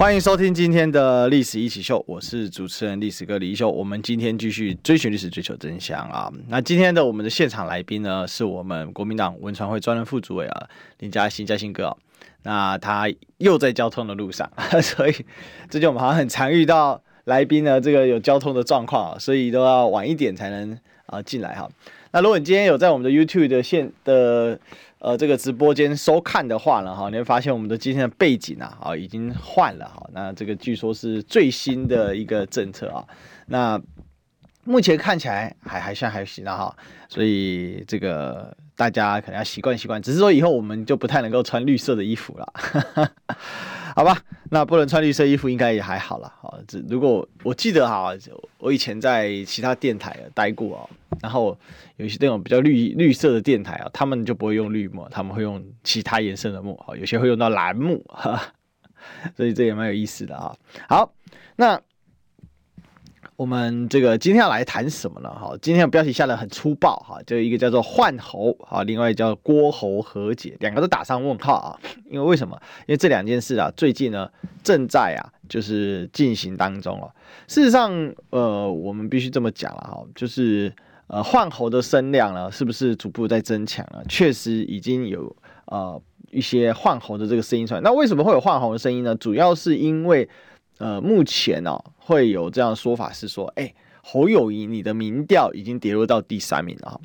欢迎收听今天的历史一起秀，我是主持人历史哥李一修。我们今天继续追寻历史，追求真相啊！那今天的我们的现场来宾呢，是我们国民党文传会专任副主委啊林嘉兴嘉兴哥。那他又在交通的路上，所以最近我们好像很常遇到来宾呢，这个有交通的状况，所以都要晚一点才能啊进来哈。那如果你今天有在我们的 YouTube 的线的。呃，这个直播间收看的话呢，哈，你会发现我们的今天的背景啊，啊，已经换了哈。那这个据说是最新的一个政策啊。那目前看起来还还算还行的哈，所以这个大家可能要习惯习惯。只是说以后我们就不太能够穿绿色的衣服了，好吧？那不能穿绿色衣服应该也还好了。好，这如果我记得哈，我以前在其他电台待过哦。然后有一些那种比较绿绿色的电台啊，他们就不会用绿幕，他们会用其他颜色的幕，好，有些会用到蓝幕，哈，所以这也蛮有意思的啊。好，那我们这个今天要来谈什么呢？哈，今天的标题下得很粗暴哈，就一个叫做换侯啊，另外叫郭侯和解，两个都打上问号啊。因为为什么？因为这两件事啊，最近呢正在啊就是进行当中哦。事实上，呃，我们必须这么讲了哈，就是。呃，换侯的声量呢，是不是逐步在增强了？确实已经有呃一些换侯的这个声音出来。那为什么会有换侯的声音呢？主要是因为呃目前呢、哦、会有这样的说法是说，哎，侯友宜你的民调已经跌落到第三名了。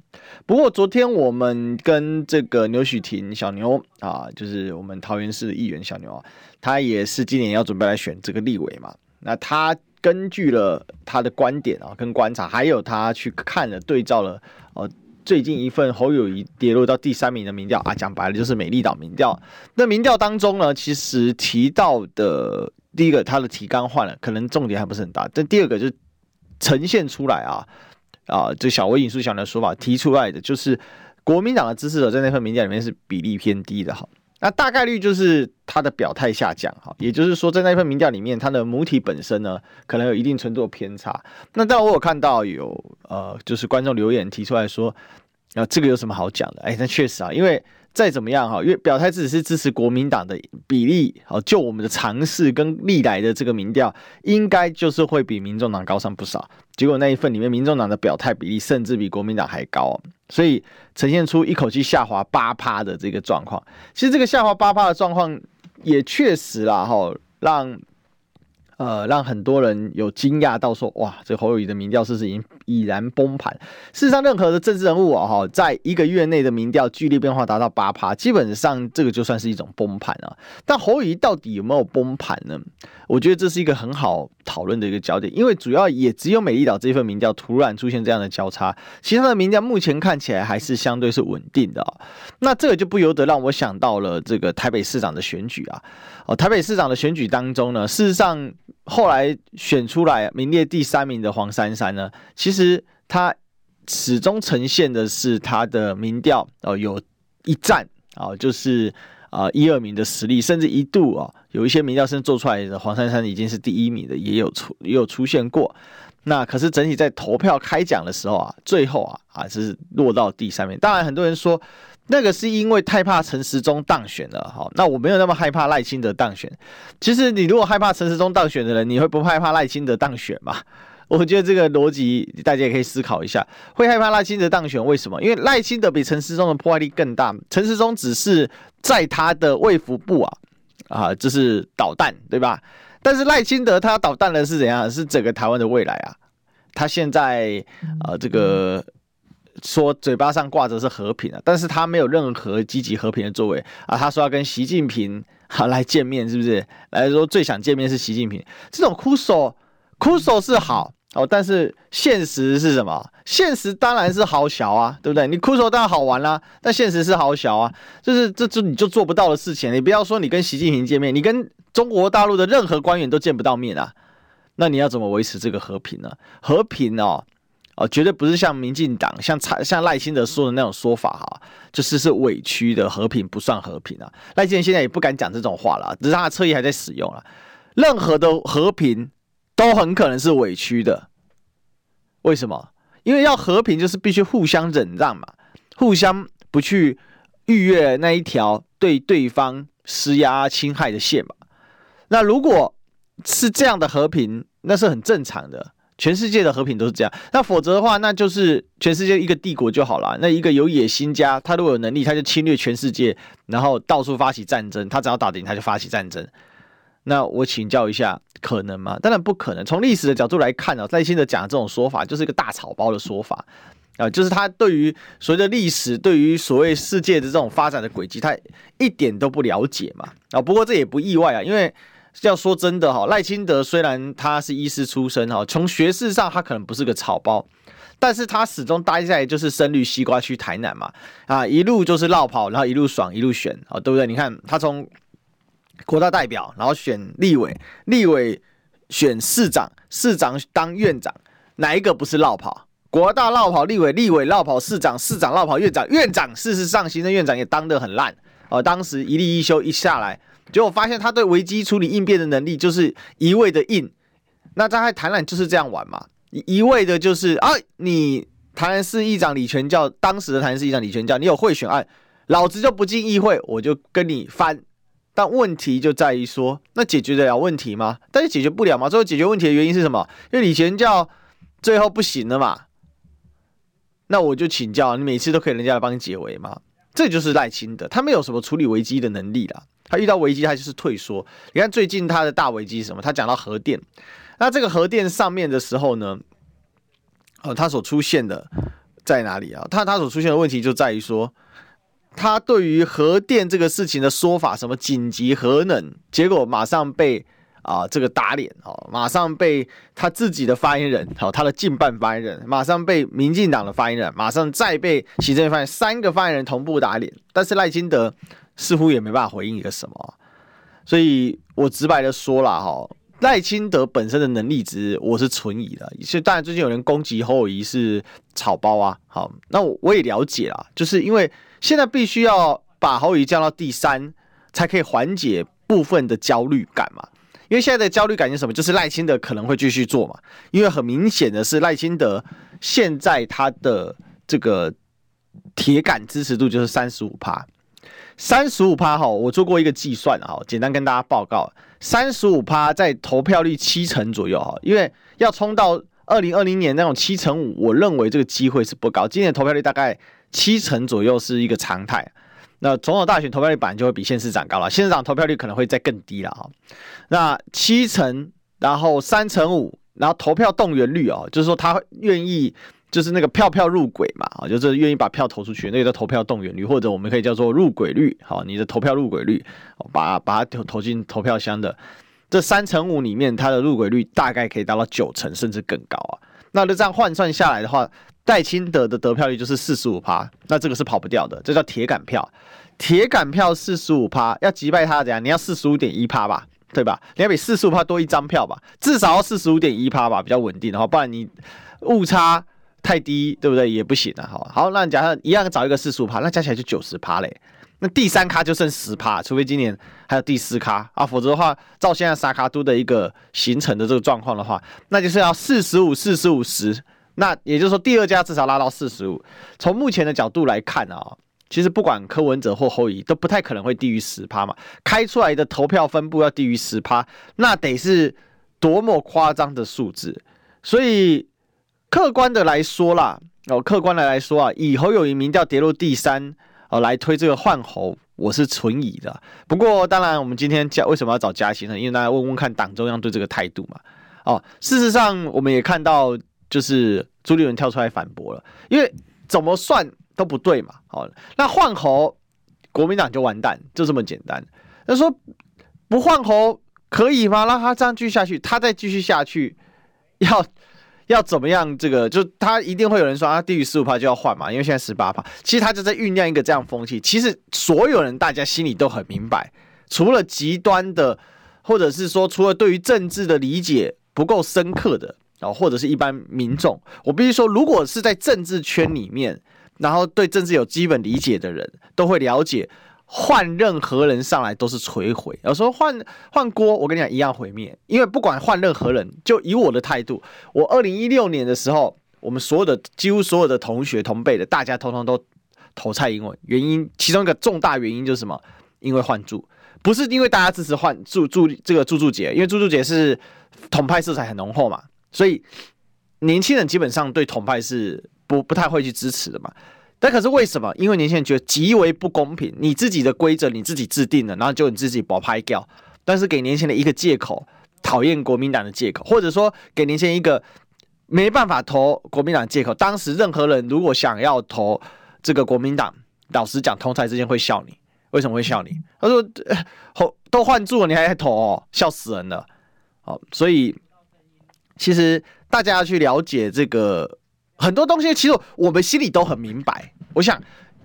不过昨天我们跟这个牛许婷小牛啊，就是我们桃园市的议员小牛啊，他也是今年要准备来选这个立委嘛，那他。根据了他的观点啊，跟观察，还有他去看了对照了，呃，最近一份侯友宜跌落到第三名的民调啊，讲白了就是美丽岛民调。那民调当中呢，其实提到的第一个，他的提纲换了，可能重点还不是很大。但第二个就是呈现出来啊啊，这小微引述小的说法提出来的，就是国民党的支持者在那份民调里面是比例偏低的哈。那大概率就是他的表态下降，哈，也就是说，在那份民调里面，他的母体本身呢，可能有一定程度的偏差。那当然，我有看到有呃，就是观众留言提出来说，啊，这个有什么好讲的？哎，那确实啊，因为。再怎么样哈，因为表态只是支持国民党的比例，好，就我们的尝试跟历来的这个民调，应该就是会比民众党高上不少。结果那一份里面，民众党的表态比例甚至比国民党还高，所以呈现出一口气下滑八趴的这个状况。其实这个下滑八趴的状况，也确实啦哈，让。呃，让很多人有惊讶到说，哇，这侯友宜的民调是不是已经已然崩盘？事实上，任何的政治人物啊，哈，在一个月内的民调剧烈变化达到八趴，基本上这个就算是一种崩盘啊。但侯友宜到底有没有崩盘呢？我觉得这是一个很好讨论的一个焦点，因为主要也只有美丽岛这一份民调突然出现这样的交叉，其他的民调目前看起来还是相对是稳定的啊。那这个就不由得让我想到了这个台北市长的选举啊。哦，台北市长的选举当中呢，事实上后来选出来名列第三名的黄珊珊呢，其实其实他始终呈现的是他的民调哦，有一战啊，就是啊一二名的实力，甚至一度啊有一些民调甚至做出来的黄珊珊已经是第一名的，也有出也有出现过。那可是整体在投票开奖的时候啊，最后啊啊是落到第三名。当然很多人说。那个是因为太怕陈时中当选了，哈，那我没有那么害怕赖清德当选。其实你如果害怕陈时中当选的人，你会不害怕赖清德当选吗？我觉得这个逻辑大家也可以思考一下。会害怕赖清德当选，为什么？因为赖清德比陈时中的破坏力更大。陈时中只是在他的卫福部啊，啊，这是导弹，对吧？但是赖清德他要导弹的是怎样？是整个台湾的未来啊！他现在啊，这个。说嘴巴上挂着是和平啊，但是他没有任何积极和平的作为啊。他说要跟习近平好来见面，是不是？来说最想见面是习近平，这种哭手哭手是好哦，但是现实是什么？现实当然是好小啊，对不对？你哭手当然好玩啦，但现实是好小啊，就是这就你就做不到的事情。你不要说你跟习近平见面，你跟中国大陆的任何官员都见不到面啊，那你要怎么维持这个和平呢？和平哦。哦，绝对不是像民进党、像蔡、像赖清德说的那种说法哈，就是是委屈的和平不算和平啊。赖清德现在也不敢讲这种话了，只是他的侧翼还在使用了。任何的和平都很可能是委屈的，为什么？因为要和平就是必须互相忍让嘛，互相不去逾越那一条对对方施压侵害的线嘛。那如果是这样的和平，那是很正常的。全世界的和平都是这样，那否则的话，那就是全世界一个帝国就好了。那一个有野心家，他如果有能力，他就侵略全世界，然后到处发起战争。他只要打得赢，他就发起战争。那我请教一下，可能吗？当然不可能。从历史的角度来看啊，赖清德讲这种说法就是一个大草包的说法啊，就是他对于所谓的历史，对于所谓世界的这种发展的轨迹，他一点都不了解嘛啊。不过这也不意外啊，因为。要说真的哈，赖清德虽然他是医师出身哈，从学识上他可能不是个草包，但是他始终待在就是深绿西瓜区台南嘛，啊，一路就是绕跑，然后一路爽一路选啊，对不对？你看他从国大代表，然后选立委，立委选市长，市长当院长，哪一个不是落跑？国大落跑，立委立委落跑，市长市长落跑，院长院长事实上行政院长也当得很烂哦，当时一例一休一下来。结果发现他对危机处理应变的能力就是一味的硬，那在台南就是这样玩嘛，一味的就是啊，你台南市议长李全教，当时的台南市议长李全教，你有贿选案，老子就不进议会，我就跟你翻。但问题就在于说，那解决得了问题吗？但是解决不了嘛。最后解决问题的原因是什么？因为李全教最后不行了嘛。那我就请教，你每次都可以人家来帮你解围吗？这就是赖清德，他没有什么处理危机的能力了。他遇到危机，他就是退缩。你看最近他的大危机是什么？他讲到核电，那这个核电上面的时候呢，呃，他所出现的在哪里啊？他他所出现的问题就在于说，他对于核电这个事情的说法，什么紧急核能，结果马上被啊、呃、这个打脸哦，马上被他自己的发言人，好，他的近半发言人，马上被民进党的发言人，马上再被行政院发言，三个发言人同步打脸，但是赖清德。似乎也没办法回应一个什么，所以我直白的说了哈，赖清德本身的能力值我是存疑的。所以当然最近有人攻击侯友谊是草包啊，好，那我我也了解啦，就是因为现在必须要把侯友降到第三，才可以缓解部分的焦虑感嘛。因为现在的焦虑感是什么？就是赖清德可能会继续做嘛。因为很明显的是赖清德现在他的这个铁杆支持度就是三十五趴。三十五趴哈，我做过一个计算哈，简单跟大家报告，三十五趴在投票率七成左右哈，因为要冲到二零二零年那种七成五，我认为这个机会是不高。今年投票率大概七成左右是一个常态。那总统大选投票率本来就会比县市长高了，县市长投票率可能会再更低了哈。那七成，然后三成五，然后投票动员率哦，就是说他愿意。就是那个票票入轨嘛，啊，就是愿意把票投出去，那个叫投票动员率，或者我们可以叫做入轨率，好，你的投票入轨率，把把它投投进投票箱的这三成五里面，它的入轨率大概可以达到九成甚至更高啊。那就这样换算下来的话，戴清德的得票率就是四十五趴，那这个是跑不掉的，这叫铁杆票。铁杆票四十五趴，要击败他怎样？你要四十五点一趴吧，对吧？你要比四十五趴多一张票吧，至少要四十五点一趴吧，比较稳定的话，不然你误差。太低，对不对？也不行啊。好，好，那假设一样找一个四十五趴，那加起来就九十趴嘞。那第三咖就剩十趴，除非今年还有第四咖啊，否则的话，照现在三咖都的一个形成的这个状况的话，那就是要四十五、四十五、十。那也就是说，第二家至少拉到四十五。从目前的角度来看啊，其实不管柯文哲或侯友宜都不太可能会低于十趴嘛。开出来的投票分布要低于十趴，那得是多么夸张的数字。所以。客观的来说啦，哦，客观的来说啊，以侯友宜民调跌落第三，来推这个换侯，我是存疑的。不过，当然，我们今天加为什么要找嘉兴呢？因为大家问问看党中央对这个态度嘛。哦，事实上，我们也看到，就是朱立伦跳出来反驳了，因为怎么算都不对嘛。好，那换侯，国民党就完蛋，就这么简单。他说不换侯可以吗？让他这样继续下去，他再继续下去要。要怎么样？这个就他一定会有人说，他低于十五趴就要换嘛，因为现在十八趴。其实他就在酝酿一个这样风气。其实所有人大家心里都很明白，除了极端的，或者是说除了对于政治的理解不够深刻的然后，或者是一般民众，我必须说，如果是在政治圈里面，然后对政治有基本理解的人，都会了解，换任何人上来都是摧毁。有时候换换锅，我跟你讲一样毁灭，因为不管换任何人，就以我的态度，我二零一六年的时候，我们所有的几乎所有的同学同辈的，大家通通都投蔡英文，原因其中一个重大原因就是什么？因为换柱。不是因为大家支持换柱柱这个柱柱姐，因为柱柱姐是统派色彩很浓厚嘛，所以年轻人基本上对统派是不不太会去支持的嘛。但可是为什么？因为年轻人觉得极为不公平，你自己的规则你自己制定的，然后就你自己保拍掉，但是给年轻人一个借口，讨厌国民党的借口，或者说给年轻人一个没办法投国民党借口。当时任何人如果想要投这个国民党，老实讲，同台之间会笑你。为什么会笑你？他说：“都换柱了，你还还投哦，笑死人了。”好，所以其实大家要去了解这个很多东西，其实我们心里都很明白。我想，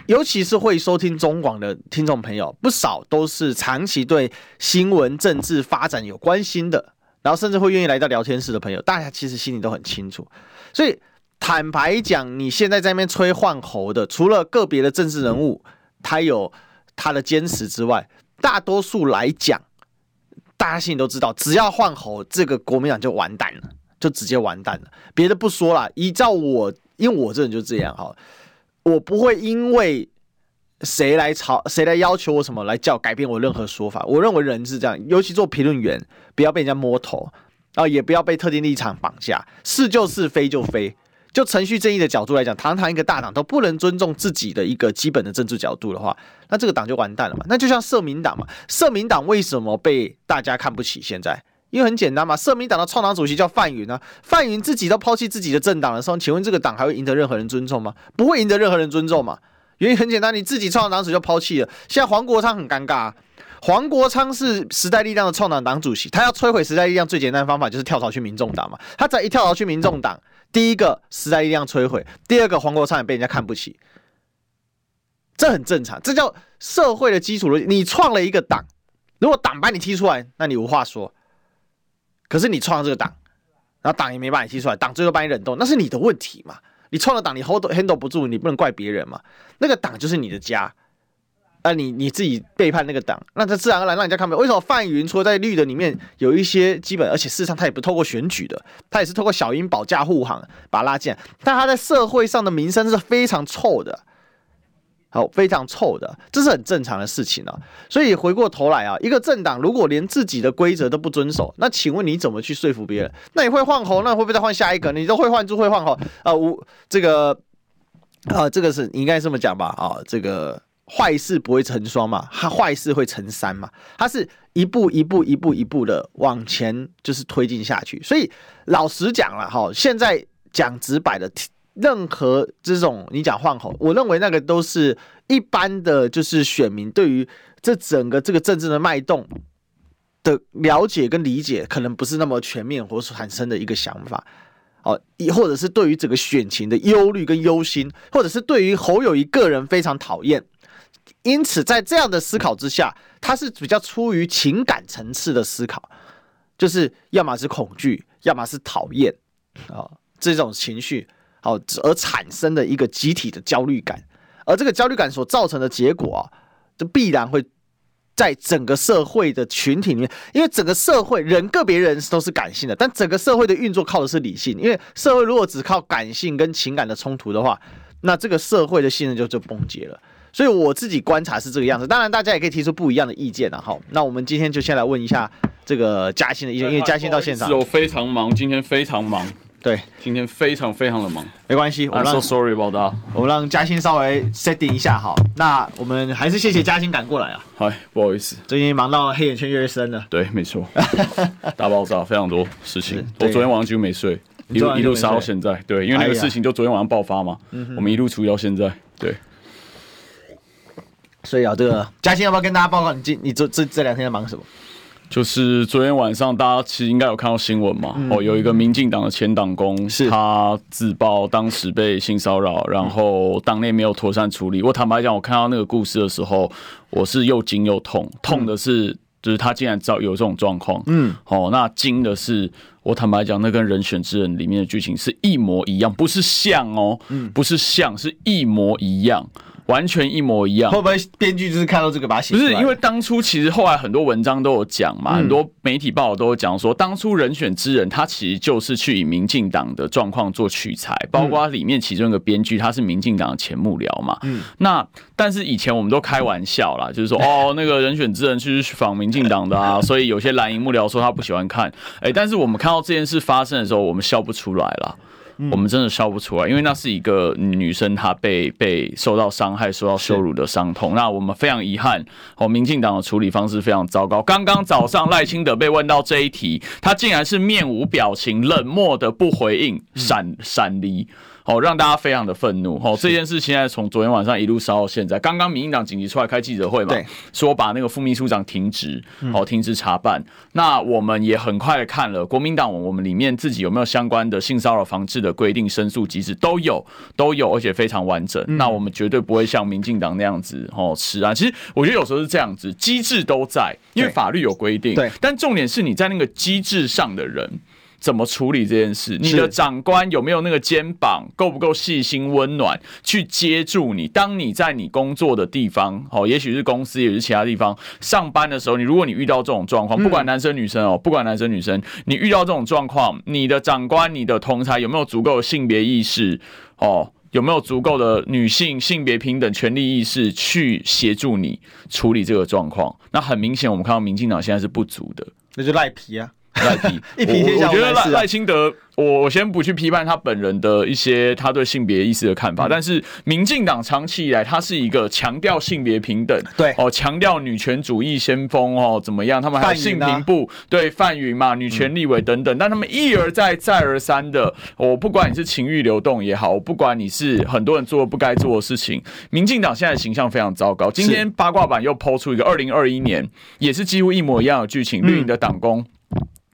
尤其是会收听中广的听众朋友，不少都是长期对新闻、政治发展有关心的，然后甚至会愿意来到聊天室的朋友，大家其实心里都很清楚。所以坦白讲，你现在在那边吹换猴的，除了个别的政治人物，他有。他的坚持之外，大多数来讲，大家心里都知道，只要换猴，这个国民党就完蛋了，就直接完蛋了。别的不说了，依照我，因为我这人就这样哈，我不会因为谁来吵，谁来要求我什么来叫改变我任何说法。我认为人是这样，尤其做评论员，不要被人家摸头，啊也不要被特定立场绑架，是就是，非就非。就程序正义的角度来讲，堂堂一个大党都不能尊重自己的一个基本的政治角度的话，那这个党就完蛋了嘛。那就像社民党嘛，社民党为什么被大家看不起？现在因为很简单嘛，社民党的创党主席叫范云啊，范云自己都抛弃自己的政党的时候，请问这个党还会赢得任何人尊重吗？不会赢得任何人尊重嘛。原因很简单，你自己创党主席就抛弃了。现在黄国昌很尴尬啊，黄国昌是时代力量的创党党主席，他要摧毁时代力量最简单的方法就是跳槽去民众党嘛。他只要一跳槽去民众党。第一个时代力量摧毁，第二个黄国昌也被人家看不起，这很正常，这叫社会的基础逻辑。你创了一个党，如果党把你踢出来，那你无话说。可是你创了这个党，然后党也没把你踢出来，党最后把你冷冻，那是你的问题嘛？你创了党，你 hold handle 不住，你不能怪别人嘛？那个党就是你的家。啊，你你自己背叛那个党，那他自然而然让人家看不。为什么范云说在绿的里面有一些基本，而且事实上他也不透过选举的，他也是透过小英保驾护航把他拉进来，但他在社会上的名声是非常臭的，好，非常臭的，这是很正常的事情啊。所以回过头来啊，一个政党如果连自己的规则都不遵守，那请问你怎么去说服别人？那你会换猴，那会不会再换下一个？你都会换猪会换猴啊？我这个啊，这个是你应该这么讲吧？啊，这个。坏事不会成双嘛，它坏事会成三嘛，它是一步一步一步一步的往前就是推进下去。所以老实讲了哈，现在讲直白的，任何这种你讲换猴，我认为那个都是一般的，就是选民对于这整个这个政治的脉动的了解跟理解，可能不是那么全面或是产生的一个想法哦，或者是对于整个选情的忧虑跟忧心，或者是对于侯友宜个人非常讨厌。因此，在这样的思考之下，他是比较出于情感层次的思考，就是要么是恐惧，要么是讨厌啊，这种情绪好而产生的一个集体的焦虑感，而这个焦虑感所造成的结果啊，就必然会在整个社会的群体里面，因为整个社会人个别人都是感性的，但整个社会的运作靠的是理性，因为社会如果只靠感性跟情感的冲突的话，那这个社会的信任就就崩解了。所以我自己观察是这个样子，当然大家也可以提出不一样的意见了哈。那我们今天就先来问一下这个嘉兴的意见，因为嘉兴到现场我非常忙，今天非常忙，对，今天非常非常的忙，没关系，我们 so sorry about that，我们让嘉欣稍微 setting 一下好。那我们还是谢谢嘉欣赶过来啊。嗨，不好意思，最近忙到黑眼圈越来越深了。对，没错，大爆炸，非常多事情，我昨天晚上几乎没睡，一路一路杀到现在。对，因为那个事情就昨天晚上爆发嘛，我们一路处理到现在，对。所以啊，这个嘉欣要不要跟大家报告你今你这这这两天在忙什么？就是昨天晚上大家其实应该有看到新闻嘛，嗯、哦，有一个民进党的前党工，是。他自曝当时被性骚扰，然后党内没有妥善处理。我坦白讲，我看到那个故事的时候，我是又惊又痛，痛的是就是他竟然知道有这种状况，嗯，哦，那惊的是，我坦白讲，那跟《人选之人》里面的剧情是一模一样，不是像哦，嗯，不是像，是一模一样。完全一模一样，会不会编剧就是看到这个把它写？不是，因为当初其实后来很多文章都有讲嘛，嗯、很多媒体报道都有讲说，当初人选之人他其实就是去以民进党的状况做取材，包括里面其中一个编剧他是民进党的前幕僚嘛。嗯，那但是以前我们都开玩笑啦，就是说 哦，那个人选之人去访民进党的啊，所以有些蓝营幕僚说他不喜欢看，哎、欸，但是我们看到这件事发生的时候，我们笑不出来了。我们真的笑不出来，因为那是一个女生，她被被受到伤害、受到羞辱的伤痛。那我们非常遗憾，哦，民进党的处理方式非常糟糕。刚刚早上赖清德被问到这一题，他竟然是面无表情、冷漠的不回应，闪闪离。哦，让大家非常的愤怒。哦，这件事现在从昨天晚上一路烧到现在。刚刚民进党紧急出来开记者会嘛，说把那个副秘书长停职，哦，停职查办。那我们也很快的看了国民党，我们里面自己有没有相关的性骚扰防治的规定、申诉机制都有，都有，而且非常完整。那我们绝对不会像民进党那样子哦，吃啊。其实我觉得有时候是这样子，机制都在，因为法律有规定。对，但重点是你在那个机制上的人。怎么处理这件事？你的长官有没有那个肩膀，够不够细心温暖，去接住你？当你在你工作的地方，哦，也许是公司，也是其他地方上班的时候，你如果你遇到这种状况，不管男生女生哦，不管男生女生，你遇到这种状况，你的长官、你的同才有没有足够的性别意识？哦，有没有足够的女性性别平等权利意识去协助你处理这个状况？那很明显，我们看到民进党现在是不足的，那就赖皮啊。赖皮，一皮天下我觉得赖赖清德，我我先不去批判他本人的一些他对性别意识的看法，但是民进党长期以来，他是一个强调性别平等，对哦，强调女权主义先锋哦，怎么样？他们还有性平部对范云嘛，女权立委等等，但他们一而再再而三的，我不管你是情欲流动也好，我不管你是很多人做了不该做的事情，民进党现在形象非常糟糕。今天八卦版又抛出一个二零二一年也是几乎一模一样的剧情，绿营的党工。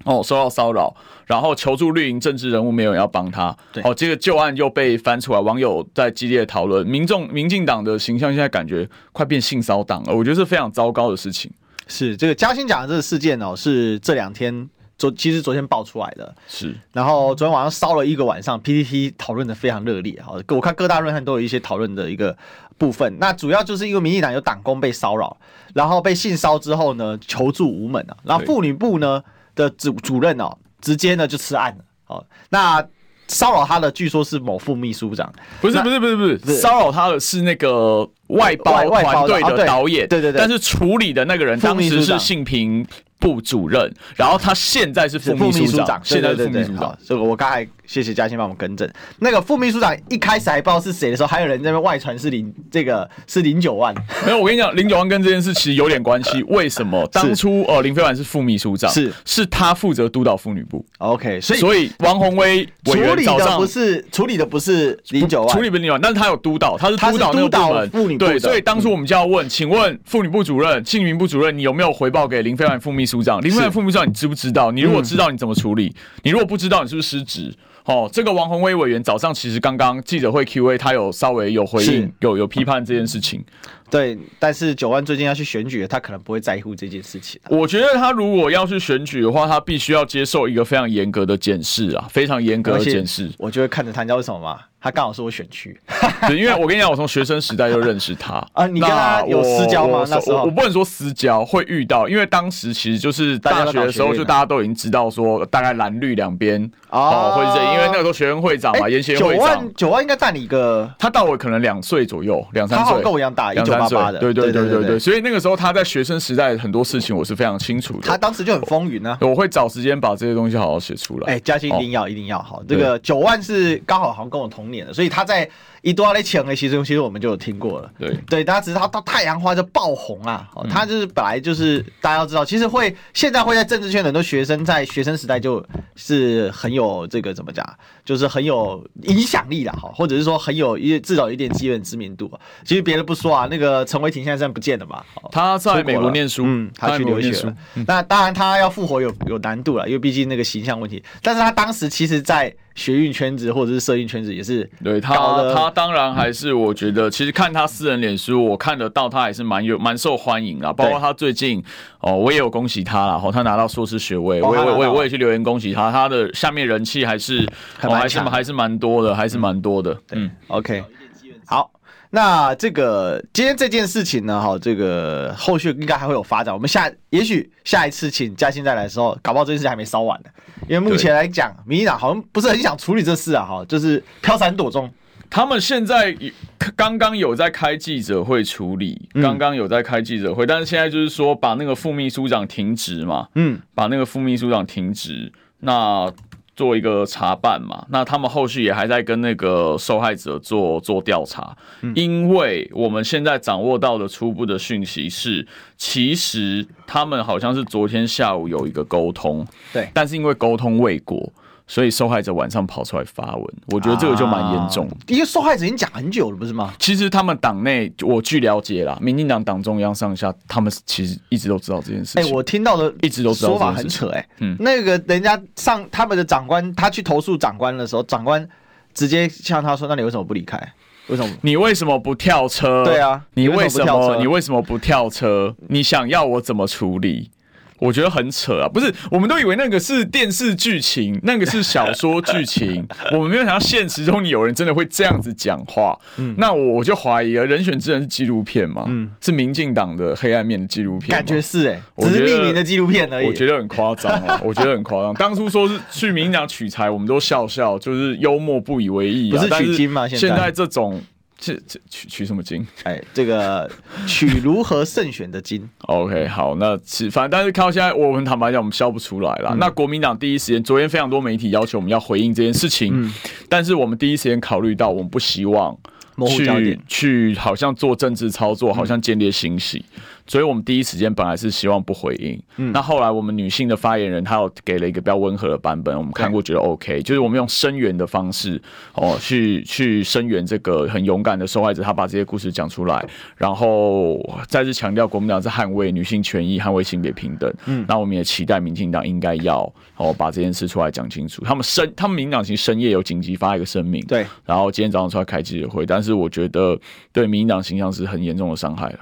哦，受到骚扰，然后求助绿营政治人物，没有人要帮他。对，哦，这个旧案又被翻出来，网友在激烈讨论。民众、民进党的形象现在感觉快变性骚党了，我觉得是非常糟糕的事情。是这个嘉兴讲的这个事件哦，是这两天昨其实昨天爆出来的，是。然后昨天晚上烧了一个晚上，PPT 讨论的非常热烈。哈，我看各大论坛都有一些讨论的一个部分。那主要就是因为民进党有党工被骚扰，然后被性骚之后呢，求助无门啊，然后妇女部呢。的主主任哦，直接呢就吃案了。哦，那骚扰他的据说是某副秘书长，不是不是不是不是，骚扰他的是那个外包团队的导演，对对对，但是处理的那个人当时是性平部主任，然后他现在是副秘书长，现在是副秘书长，这个我刚才。谢谢嘉欣帮我们更正。那个副秘书长一开始还不知道是谁的时候，还有人在外传是零这个是零九万。没有，我跟你讲，零九万跟这件事其实有点关系。为什么？当初呃林飞凡是副秘书长，是是他负责督导妇女部。OK，所以所以王鸿薇处理的不是处理的不是零九万，处理不是零九万，但是他有督导，他是督导那个部门。妇女部对，所以当初我们就要问，请问妇女部主任、性平部主任，你有没有回报给林飞凡副秘书长？林飞帆副秘书长，你知不知道？你如果知道，你怎么处理？你如果不知道，你是不是失职？哦，这个王宏威委员早上其实刚刚记者会 Q&A，他有稍微有回应，有有批判这件事情。对，但是九万最近要去选举，他可能不会在乎这件事情。我觉得他如果要去选举的话，他必须要接受一个非常严格的检视啊，非常严格的检视。我就会看着他，你知道为什么吗？他刚好是我选区，对，因为我跟你讲，我从学生时代就认识他 啊。你跟他有私交吗？那时候我，我不能说私交，会遇到，因为当时其实就是大学的时候，就大家都已经知道说，大概蓝绿两边哦，或者是因为那个时候学生会长嘛，研协会长。九万九万应该大你一个，他大我可能两岁左右，两三岁，跟我一样大，一九八八的。对对对对对，所以那个时候他在学生时代很多事情我是非常清楚的。他当时就很风云啊。我会找时间把这些东西好好写出来。哎，嘉欣一定要一定要好。这个九万是刚好好像跟我同年的，所以他在。一多来抢的其中其实我们就有听过了，对对，大家只是他到太阳花就爆红啊，哦、他就是本来就是大家要知道，其实会现在会在政治圈很多学生在学生时代就是很有这个怎么讲，就是很有影响力的哈，或者是说很有一至少有一点基本知名度。其实别的不说啊，那个陈伟霆现在现在不见了嘛，他在美国念书，嗯，他去留学了。那当然他要复活有有难度了，因为毕竟那个形象问题。但是他当时其实，在学运圈子或者是摄运圈子也是对他，他当然还是我觉得，其实看他私人脸书，我看得到他还是蛮有蛮受欢迎啊。包括他最近哦，我也有恭喜他了，他拿到硕士学位，我也我也我也去留言恭喜他，他的下面人气还是还是还是蛮多的，还是蛮多的。嗯，OK，好。那这个今天这件事情呢，哈，这个后续应该还会有发展。我们下也许下一次请嘉欣再来的时候，搞不好这件事还没烧完呢。因为目前来讲，民进党好像不是很想处理这事啊，哈，就是飘闪躲中。他们现在刚刚有在开记者会处理，刚刚有在开记者会，但是现在就是说把那个副秘书长停职嘛，嗯，把那个副秘书长停职，那。做一个查办嘛，那他们后续也还在跟那个受害者做做调查，因为我们现在掌握到的初步的讯息是，其实他们好像是昨天下午有一个沟通，对，但是因为沟通未果。所以受害者晚上跑出来发文，我觉得这个就蛮严重的。啊，因为受害者已经讲很久了，不是吗？其实他们党内，我据了解啦，民进党党中央上下，他们其实一直都知道这件事情。哎，我听到的一直都知道说法很扯，哎，嗯，那个人家上他们的长官，他去投诉长官的时候，长官直接向他说：“那你为什么不离开？为什么？你为什么不跳车？对啊，你为什么？你为什么不跳车？你想要我怎么处理？”我觉得很扯啊！不是，我们都以为那个是电视剧情，那个是小说剧情，我们没有想到现实中有人真的会这样子讲话。嗯，那我就怀疑了，人选之人是纪录片嘛？嗯，是民进党的黑暗面的纪录片，感觉是哎，只是匿名的纪录片而已。我觉得很夸张啊！我觉得很夸张。当初说是去民进党取材，我们都笑笑，就是幽默不以为意啊。不是取经吗？现在这种。这这取取什么经？哎，这个取如何胜选的经。OK，好，那其反正但是看到现在，我们坦白讲，我们笑不出来了。嗯、那国民党第一时间，昨天非常多媒体要求我们要回应这件事情，嗯、但是我们第一时间考虑到，我们不希望去去好像做政治操作，好像见猎心喜。嗯所以我们第一时间本来是希望不回应，嗯，那后来我们女性的发言人她有给了一个比较温和的版本，我们看过觉得 OK，就是我们用声援的方式哦，去去声援这个很勇敢的受害者，她把这些故事讲出来，然后再次强调国民党是捍卫女性权益、捍卫性别平等，嗯，那我们也期待民进党应该要哦把这件事出来讲清楚。他们深，他们民进党其实深夜有紧急发一个声明，对，然后今天早上出来开记者会，但是我觉得对民进党形象是很严重的伤害了。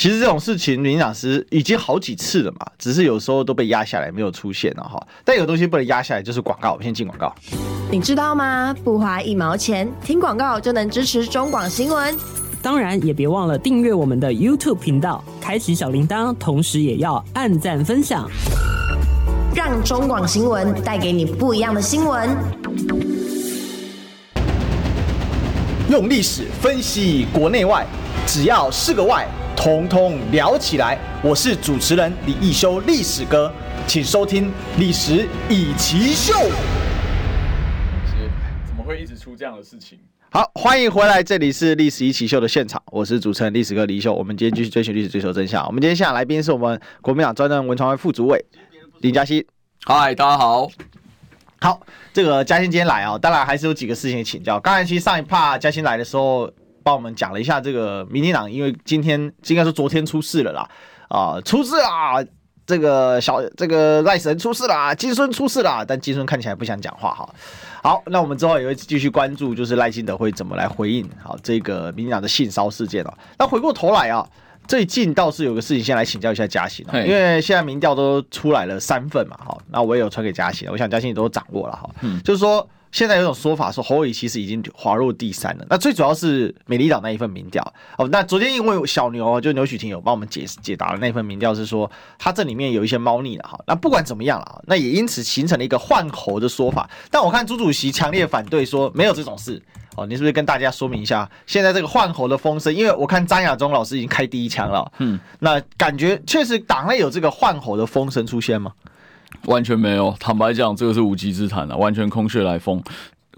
其实这种事情，民进党是已经好几次了嘛，只是有时候都被压下来，没有出现了哈。但有东西不能压下来，就是广告。我们先进广告。你知道吗？不花一毛钱，听广告就能支持中广新闻。当然，也别忘了订阅我们的 YouTube 频道，开启小铃铛，同时也要按赞分享，让中广新闻带给你不一样的新闻。用历史分析国内外，只要是个“外”。通通聊起来！我是主持人李一修，历史哥，请收听《历史以奇秀》。怎么会一直出这样的事情？好，欢迎回来，这里是《历史一起秀》的现场，我是主持人历史哥李易修。我们今天继续追寻历史，追求真相。我们今天现场来宾是我们国民党专任文传会副主委林嘉欣。嗨，大家好。好，这个嘉欣今天来啊，当然还是有几个事情请教。刚才其实上一趴嘉欣来的时候。帮我们讲了一下这个民进党，因为今天应该是昨天出事了啦，啊，出事啦！这个小这个赖神出事啦，金孙出事啦，但金孙看起来不想讲话哈。好，那我们之后也会继续关注，就是赖清德会怎么来回应好这个民进党的性骚事件哦。那回过头来啊，最近倒是有个事情，先来请教一下佳馨，因为现在民调都出来了三份嘛，哈，那我也有传给嘉欣，我想嘉欣也都掌握了哈，嗯，就是说。现在有种说法说侯友其实已经滑入第三了，那最主要是美丽岛那一份民调哦。那昨天因为小牛就牛煦庭有帮我们解解答了那份民调，是说他这里面有一些猫腻了哈。那不管怎么样了，那也因此形成了一个换侯的说法。但我看朱主席强烈反对说没有这种事哦。你是不是跟大家说明一下现在这个换侯的风声？因为我看张亚中老师已经开第一枪了，嗯，那感觉确实党内有这个换侯的风声出现吗？完全没有，坦白讲，这个是无稽之谈啊，完全空穴来风。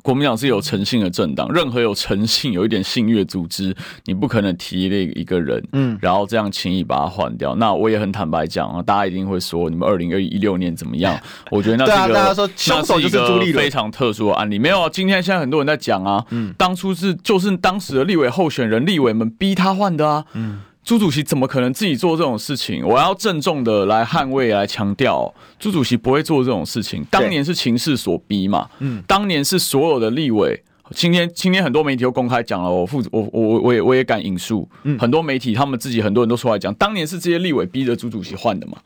国民党是有诚信的政党，任何有诚信、有一点信誉组织，你不可能提了一个人，嗯，然后这样轻易把他换掉。那我也很坦白讲啊，大家一定会说，你们二零一六年怎么样？我觉得那是一个，大家说凶手就是朱立伦，非常特殊的案例。没有，今天现在很多人在讲啊，嗯，当初是就是当时的立委候选人、立委们逼他换的啊，嗯。朱主席怎么可能自己做这种事情？我要郑重的来捍卫、来强调，朱主席不会做这种事情。当年是情势所逼嘛，嗯，当年是所有的立委。今天，今天很多媒体都公开讲了，我负我我我也我也敢引述，嗯，很多媒体他们自己很多人都出来讲，当年是这些立委逼着朱主席换的嘛。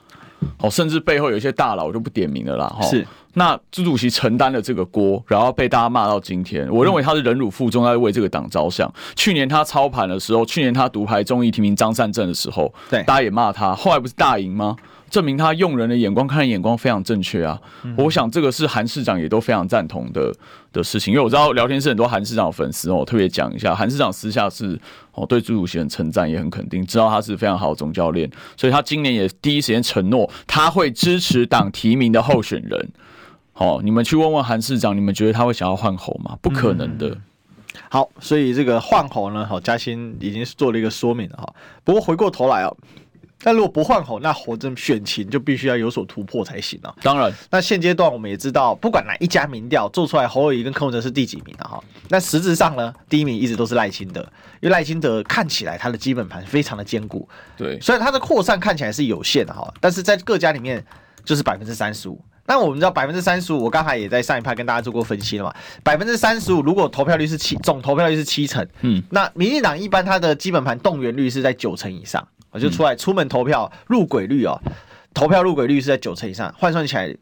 哦，甚至背后有一些大佬我就不点名了啦。哈，是。那朱主席承担了这个锅，然后被大家骂到今天。我认为他是忍辱负重，在为这个党着想。去年他操盘的时候，去年他独排众议提名张善政的时候，对，大家也骂他。后来不是大赢吗？证明他用人的眼光，看的眼光非常正确啊！我想这个是韩市长也都非常赞同的的事情，因为我知道聊天室很多韩市长的粉丝哦，我特别讲一下，韩市长私下是哦对朱主席很称赞，也很肯定，知道他是非常好的总教练，所以他今年也第一时间承诺他会支持党提名的候选人。哦，你们去问问韩市长，你们觉得他会想要换候吗？不可能的。好，所以这个换侯呢，好，嘉欣已经是做了一个说明了哈。不过回过头来哦。但如果不换候，那侯这选情就必须要有所突破才行啊。当然，那现阶段我们也知道，不管哪一家民调做出来，侯友谊跟柯文哲是第几名啊？哈，那实质上呢，第一名一直都是赖清德，因为赖清德看起来他的基本盘非常的坚固，对，所以他的扩散看起来是有限的哈。但是在各家里面就是百分之三十五。那我们知道百分之三十五，我刚才也在上一派跟大家做过分析了嘛。百分之三十五，如果投票率是七，总投票率是七成，嗯，那民进党一般它的基本盘动员率是在九成以上。就出来出门投票入轨率哦，投票入轨率是在九成以上，换算起来，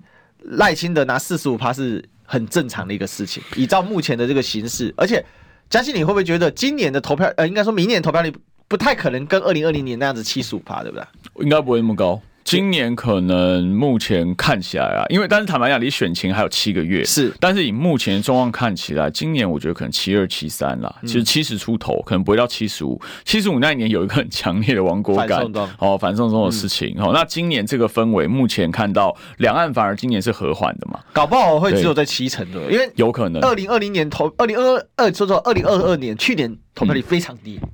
赖清德拿四十五趴是很正常的一个事情。依照目前的这个形势，而且嘉欣，你会不会觉得今年的投票呃，应该说明年投票率不太可能跟二零二零年那样子七十五趴，对不对？应该不会那么高。今年可能目前看起来啊，因为但是坦白讲，离选情还有七个月，是，但是以目前的状况看起来，今年我觉得可能七二七三啦，其实七十出头，可能不会到七十五。七十五那一年有一个很强烈的亡国感，哦，反送中的事情，哦，那今年这个氛围，目前看到两岸反而今年是和缓的嘛，搞不好会只有在七成的，因为有可能。二零二零年投二零二二说说二零二二年去年投票率非常低。嗯，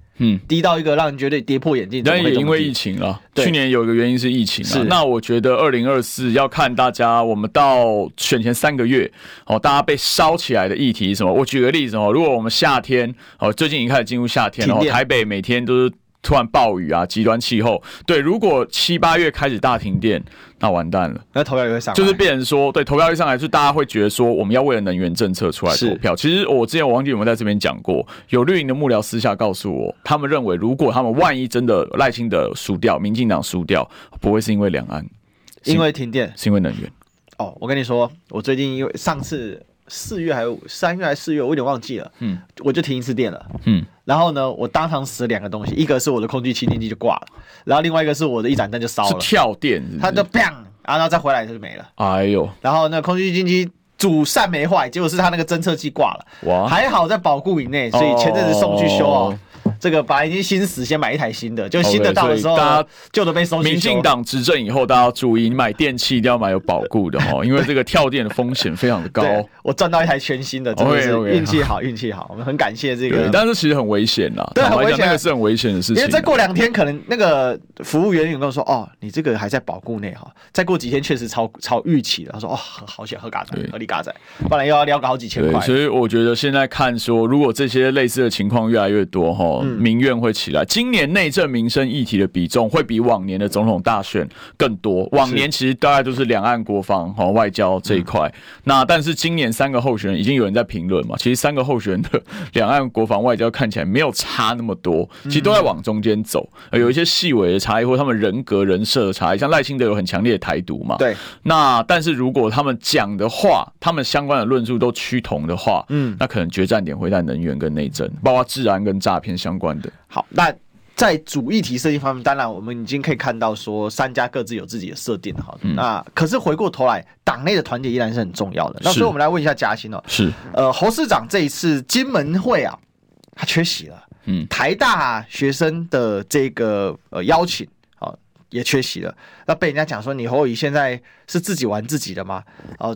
低到一个让人觉得跌破眼镜。但也因为疫情了，去年有一个原因是疫情。是，那我觉得二零二四要看大家，我们到选前三个月，哦，大家被烧起来的议题是什么？我举个例子哦，如果我们夏天，哦，最近已经开始进入夏天了，台北每天都是。突然暴雨啊，极端气候。对，如果七八月开始大停电，那完蛋了。那投票也会上来，就是变成说，对，投票一上来，就大家会觉得说，我们要为了能源政策出来投票。其实我之前我忘记有没有在这边讲过，有绿营的幕僚私下告诉我，他们认为，如果他们万一真的赖清德输掉，民进党输掉，不会是因为两岸，因为停电，是因为能源。哦，我跟你说，我最近因为上次。四月还有三月还是四月，我有点忘记了。嗯，我就停一次电了。嗯，然后呢，我当场死了两个东西，一个是我的空气清新机就挂了，然后另外一个是我的一盏灯就烧了。跳电是不是？它就砰，然后再回来它就没了。哎呦，然后那空气清新机主扇没坏，结果是它那个侦测器挂了。哇，还好在保固以内，所以前阵子送去修啊。哦这个本来已经新死，先买一台新的，就新的到的时候，大家旧的被收。民进党执政以后，大家要注意，你买电器一定要买有保固的哦，因为这个跳电的风险非常的高。我赚到一台全新的，真的是运气好，运气好。我们很感谢这个，但是其实很危险啦，对，很危险，那个是很危险的事情。因为再过两天，可能那个服务员有跟我说，哦，你这个还在保固内哈，再过几天确实超超预期了。他说，哦，好险，喝嘎仔，合理嘎仔，不然又要撩个好几千块。所以我觉得现在看说，如果这些类似的情况越来越多哈。民怨会起来，今年内政民生议题的比重会比往年的总统大选更多。往年其实大概都是两岸国防和外交这一块，那但是今年三个候选人已经有人在评论嘛，其实三个候选人的两岸国防外交看起来没有差那么多，其实都在往中间走，有一些细微的差异或他们人格人设的差异，像赖清德有很强烈的台独嘛，对，那但是如果他们讲的话，他们相关的论述都趋同的话，嗯，那可能决战点会在能源跟内政，包括治安跟诈骗相关的。好，那在主议题设计方面，当然我们已经可以看到说三家各自有自己的设定哈。嗯、那可是回过头来，党内的团结依然是很重要的。那所以我们来问一下嘉欣哦，是呃侯市长这一次金门会啊，他缺席了。嗯，台大学生的这个呃邀请啊也缺席了。那被人家讲说你侯友宜现在是自己玩自己的吗？哦，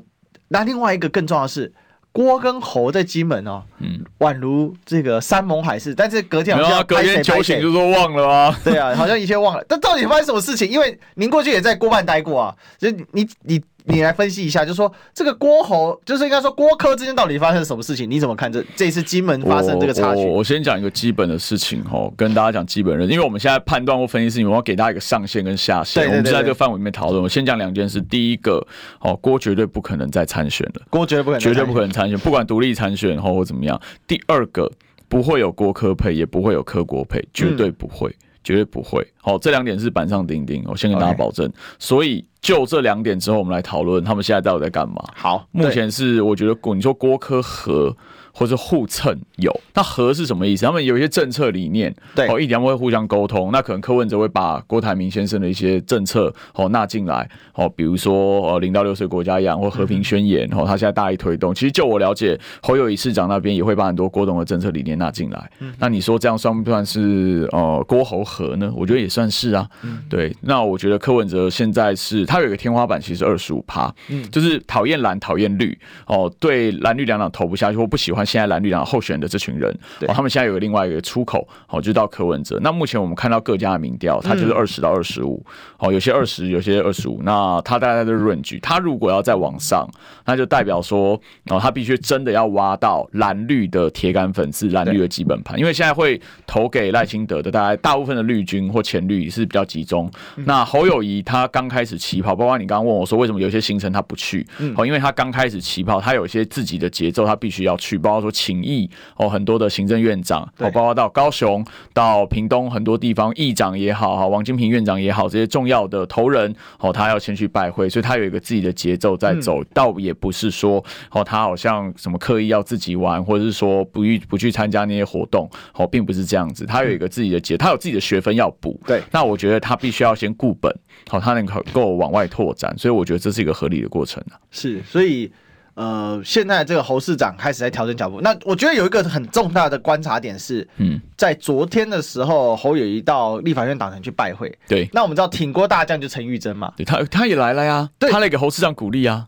那另外一个更重要的是。郭跟侯在金门哦，嗯，宛如这个山盟海誓，但是隔天好像隔天酒醒就说忘了吗？对啊，好像一切忘了。但到底发生什么事情？因为您过去也在郭办待过啊，所以你你你来分析一下，就是说这个郭侯，就是应该说郭柯之间到底发生了什么事情？你怎么看这这次金门发生这个插曲？我先讲一个基本的事情哦，跟大家讲基本的，因为我们现在判断或分析事情，我要给大家一个上限跟下限，对，我们就在这个范围里面讨论。我先讲两件事，第一个哦，郭绝对不可能再参选了，郭绝对不可能，绝对不可能参选，不管独立参选或或怎么样。第二个不会有郭柯配，也不会有柯郭配，绝对不会。绝对不会，好，这两点是板上钉钉，我先跟大家保证。所以就这两点之后，我们来讨论他们现在到底在干嘛。好，目前是我觉得，你说郭科和。或者互蹭有，那和是什么意思？他们有一些政策理念，对，哦，一点会互相沟通。那可能柯文哲会把郭台铭先生的一些政策哦纳进来，哦，比如说呃零到六岁国家养或和平宣言，哦，他现在大力推动。其实就我了解，侯友谊市长那边也会把很多郭董的政策理念纳进来。嗯，那你说这样算不算是呃郭侯和呢？我觉得也算是啊。嗯，对。那我觉得柯文哲现在是他有一个天花板，其实二十五趴，嗯，就是讨厌蓝讨厌绿哦，对蓝绿两党投不下去或不喜欢。现在蓝绿党候选的这群人，哦，他们现在有个另外一个出口，哦，就到柯文哲。那目前我们看到各家的民调，他就是二十到二十五，哦，有些二十，有些二十五。那他大概在这 range，他如果要再往上，那就代表说，哦，他必须真的要挖到蓝绿的铁杆粉丝，蓝绿的基本盘。因为现在会投给赖清德的，大概大部分的绿军或前绿是比较集中。那侯友谊他刚开始起跑，包括你刚刚问我说，为什么有些行程他不去？哦，因为他刚开始起跑，他有一些自己的节奏，他必须要去，包括说请益哦，很多的行政院长哦，包括到高雄、到屏东很多地方，议长也好，哈，王金平院长也好，这些重要的头人哦，他要先去拜会，所以他有一个自己的节奏在走，嗯、倒也不是说哦，他好像什么刻意要自己玩，或者是说不去不去参加那些活动，哦，并不是这样子，他有一个自己的节，他有自己的学分要补。对，那我觉得他必须要先固本，好，他能够往外拓展，所以我觉得这是一个合理的过程啊。是，所以。呃，现在这个侯市长开始在调整脚步。那我觉得有一个很重大的观察点是，嗯，在昨天的时候，侯友谊到立法院党团去拜会。对，那我们知道挺郭大将就陈玉珍嘛，对，他他也来了呀，对，他来给侯市长鼓励啊。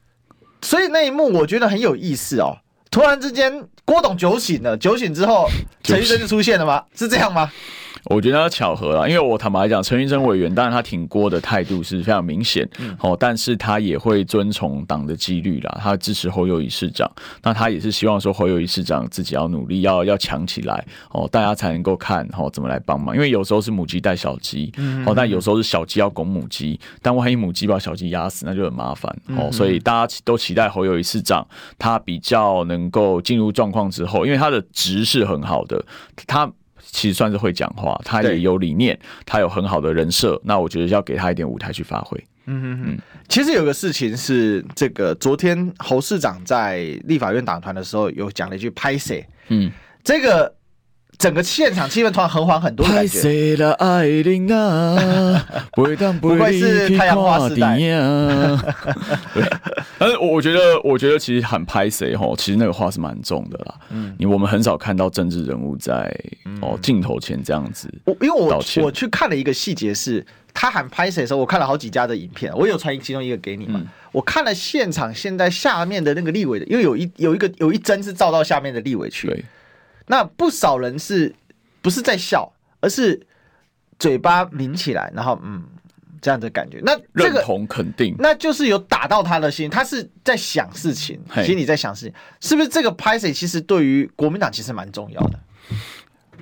所以那一幕我觉得很有意思哦。突然之间，郭董酒醒了，酒醒之后，陈玉珍就出现了吗？是这样吗？我觉得他巧合了，因为我坦白来讲，陈玉珍委员当然他挺郭的态度是非常明显，哦，但是他也会遵从党的纪律啦，他支持侯友宜市长，那他也是希望说侯友宜市长自己要努力，要要强起来，哦，大家才能够看哦怎么来帮忙，因为有时候是母鸡带小鸡，哦，但有时候是小鸡要拱母鸡，但万一母鸡把小鸡压死，那就很麻烦，哦，所以大家都期待侯友宜市长他比较能够进入状况之后，因为他的值是很好的，他。其实算是会讲话，他也有理念，他有很好的人设，那我觉得要给他一点舞台去发挥。嗯嗯嗯。其实有个事情是，这个昨天侯市长在立法院党团的时候有讲了一句“拍谁”，嗯，这个。整个现场气氛突然和缓很多的感觉。不会是太阳花时代。对，但是我觉得，我觉得其实喊拍谁吼，其实那个话是蛮重的啦。嗯，因为我们很少看到政治人物在哦镜头前这样子。我因为我我去看了一个细节，是他喊拍谁的时候，我看了好几家的影片，我有传其中一个给你嘛。我看了现场现在下面的那个立委的，因为有一有一个有一帧是照到下面的立委去。那不少人是不是在笑，而是嘴巴抿起来，然后嗯，这样的感觉。那这个认同肯定，那就是有打到他的心，他是在想事情，心里在想事情，是不是这个拍摄其实对于国民党其实蛮重要的。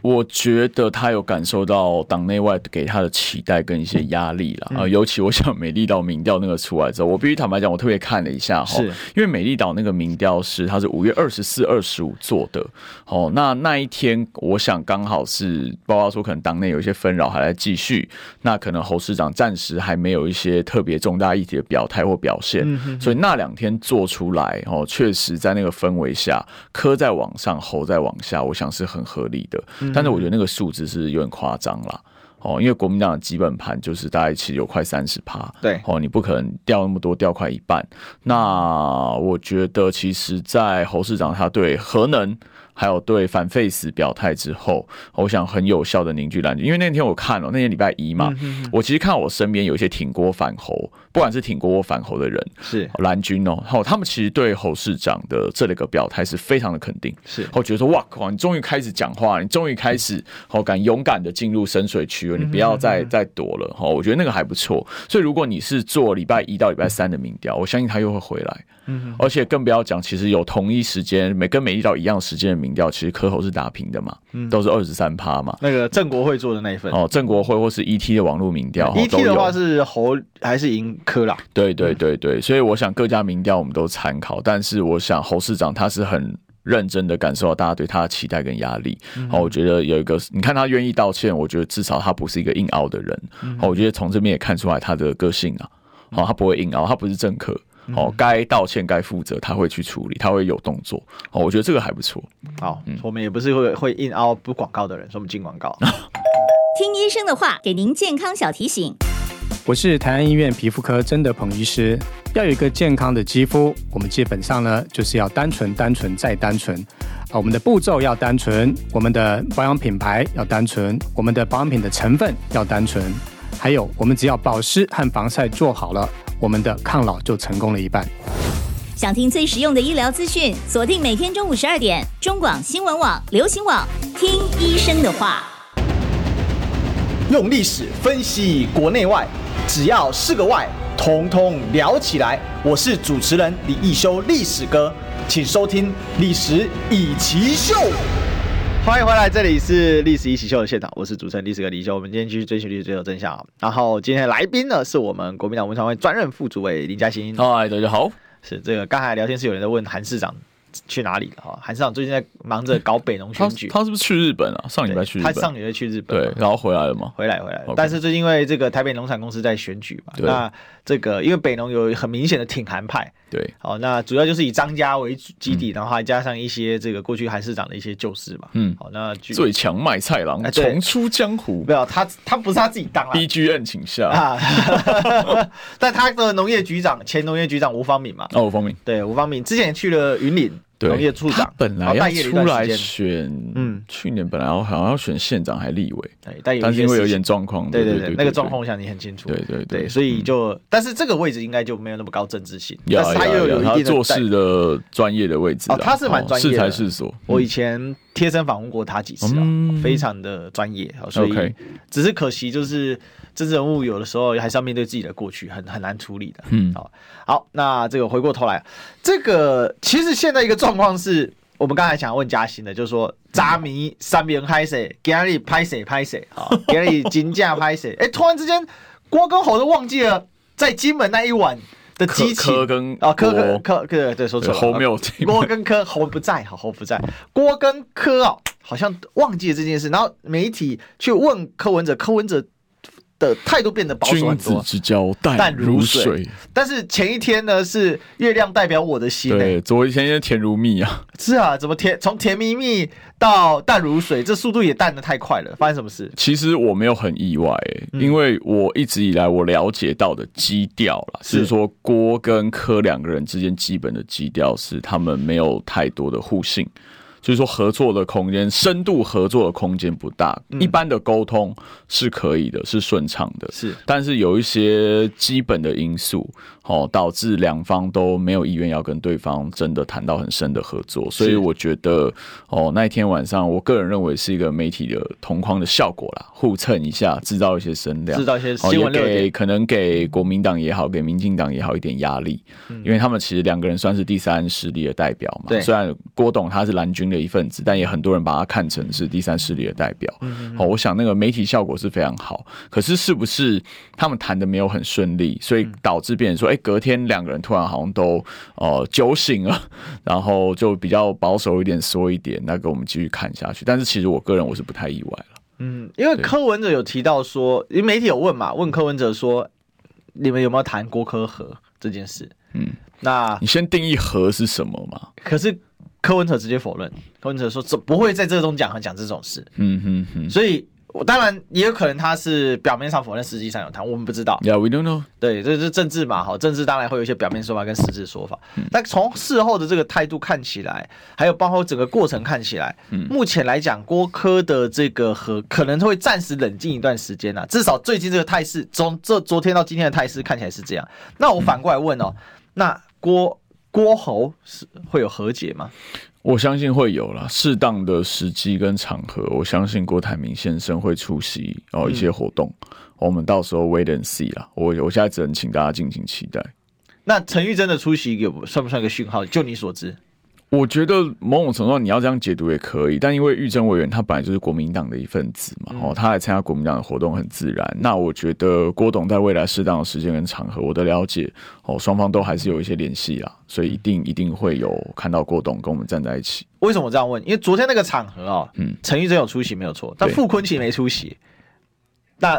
我觉得他有感受到党内外给他的期待跟一些压力了啊、呃，尤其我想美丽岛民调那个出来之后，我必须坦白讲，我特别看了一下哈，因为美丽岛那个民调是他是五月二十四、二十五做的，哦，那那一天我想刚好是包括说可能党内有一些纷扰还在继续，那可能侯市长暂时还没有一些特别重大议题的表态或表现，所以那两天做出来哦，确实在那个氛围下，柯在往上，侯在往下，我想是很合理的。但是我觉得那个数字是有点夸张了，哦，因为国民党的基本盘就是大概其实有快三十趴，对，哦，你不可能掉那么多，掉快一半。那我觉得其实，在侯市长他对核能还有对反废死表态之后，我想很有效的凝聚蓝军。因为那天我看了，那天礼拜一嘛，我其实看我身边有一些挺郭反侯，不管是挺郭或反侯的人，是。蓝军哦，好，他们其实对侯市长的这个表态是非常的肯定，是。我觉得说哇靠，你终于开始讲话，你终于开始好敢勇敢的进入深水区了，你不要再再躲了哈，我觉得那个还不错。所以如果你是做礼拜一到礼拜三的民调，我相信他又会回来。嗯，而且更不要讲，其实有同一时间，每跟每一道一样时间的民调，其实柯侯是打平的嘛，嗯、都是二十三趴嘛。那个郑国会做的那一份。哦，郑国会或是 ET 的网络民调，ET 的话是侯还是赢柯啦？对对对对，所以我想各家民调我们都参考，但是我想侯市长他是很认真的感受到大家对他的期待跟压力。好，我觉得有一个，你看他愿意道歉，我觉得至少他不是一个硬凹的人。好，我觉得从这边也看出来他的个性啊，好，他不会硬凹，他不是政客。好，该道歉、该负责，他会去处理，他会有动作。哦，我觉得这个还不错。好，嗯，我们也不是会会硬凹不广告的人，所以我们进广告。听医生的话，给您健康小提醒。我是台安医院皮肤科曾德鹏医师。要有一个健康的肌肤，我们基本上呢就是要单纯、单纯再单纯。啊，我们的步骤要单纯，我们的保养品牌要单纯，我们的保养品的成分要单纯，还有我们只要保湿和防晒做好了。我们的抗老就成功了一半。想听最实用的医疗资讯，锁定每天中午十二点，中广新闻网、流行网，听医生的话。用历史分析国内外，只要是个“外”，统统聊起来。我是主持人李易修，历史哥，请收听《历史易起秀》。欢迎回来，这里是历史一起秀的现场，我是主持人历史哥李修。我们今天继续追寻历史，追求真相。然后今天的来宾呢，是我们国民党文传会专任副主委林嘉欣。嗨，大家好。是这个，刚才聊天室有人在问韩市长。去哪里了哈？韩市长最近在忙着搞北农选举。他，他是不是去日本啊？上礼拜去日本，他上礼拜去日本，对，然后回来了吗？回来回来.但是最近因为这个台北农产公司在选举嘛，对。那这个因为北农有很明显的挺韩派，对，好，那主要就是以张家为基底，嗯、然后还加上一些这个过去韩市长的一些旧事嘛，嗯，好，那最强卖菜郎重出江湖，没有他，他不是他自己当了，B G N 请下。啊，但他的农业局长前农业局长吴方敏嘛，哦，吴方敏，对，吴方敏。之前去了云林。农业处长本来要出来选，嗯，去年本来要好像要选县长还立委，但是因为有点状况，对对对，那个状况我想你很清楚，对对对，所以就，但是这个位置应该就没有那么高政治性，但是他又有他做事的专业的位置，哦，他是蛮专业的，是才是所。我以前贴身访问过他几次啊，非常的专业，所以只是可惜就是。政治人物有的时候还是要面对自己的过去，很很难处理的。嗯，好，好，那这个回过头来，这个其实现在一个状况是我们刚才想要问嘉欣的，就是说，渣迷三边拍谁，给你拍谁拍谁，好，给你金价拍谁？哎，突然之间，郭跟侯都忘记了在金门那一晚的激情。柯跟啊，柯跟柯，对对，说错了。侯没有。郭跟柯，侯不在，好，侯不在。郭跟柯啊，好像忘记了这件事，然后媒体去问柯文哲，柯文哲。的态度变得保守很多，君子之交淡如水。但是前一天呢，是月亮代表我的心，欸，对，昨天天甜如蜜啊，是啊，怎么甜从甜蜜蜜到淡如水，这速度也淡的太快了。发生什么事？其实我没有很意外，欸，嗯，因为我一直以来我了解到的基调啦，是，是说郭跟柯两个人之间基本的基调是他们没有太多的互信。就是说，合作的空间、深度合作的空间不大，一般的沟通是可以的，是顺畅的。是，但是有一些基本的因素，哦，导致两方都没有意愿要跟对方真的谈到很深的合作。所以我觉得，哦，那一天晚上，我个人认为是一个媒体的同框的效果啦，互蹭一下，制造一些声量，制造一些新闻给可能给国民党也好，给民进党也好一点压力，因为他们其实两个人算是第三势力的代表嘛。虽然郭董他是蓝军的一份子，但也很多人把它看成是第三势力的代表。好，我想那个媒体效果是非常好。可是是不是他们谈的没有很顺利，所以导致变成说，哎，隔天两个人突然好像都呃酒醒了，然后就比较保守一点说一点，那个我们继续看下去。但是其实我个人我是不太意外了。嗯，因为柯文哲有提到说，因为媒体有问嘛，问柯文哲说，你们有没有谈郭柯和这件事？嗯，那你先定义和是什么嘛？可是。柯文哲直接否认，柯文哲说：“这不会在这个中讲讲这种事。”嗯哼哼。所以我当然也有可能他是表面上否认，实际上有谈，我们不知道。Yeah, we don't know。对，这是政治嘛，好，政治当然会有一些表面说法跟实质说法。嗯、但从事后的这个态度看起来，还有包括整个过程看起来，嗯、目前来讲，郭科的这个和可能会暂时冷静一段时间啊，至少最近这个态势，从这昨天到今天的态势看起来是这样。那我反过来问哦，嗯、那郭郭侯是会有和解吗？我相信会有啦，适当的时机跟场合，我相信郭台铭先生会出席哦一些活动，嗯、我们到时候 wait and see 啦。我我现在只能请大家敬请期待。那陈玉珍的出席有算不算一个讯号？就你所知？我觉得某种程度上你要这样解读也可以，但因为玉珍委员他本来就是国民党的一份子嘛，哦，他来参加国民党的活动很自然。那我觉得郭董在未来适当的时间跟场合，我的了解哦，双方都还是有一些联系啊，所以一定一定会有看到郭董跟我们站在一起。为什么这样问？因为昨天那个场合啊，嗯，陈玉珍有出席没有错，但傅昆萁没出席，那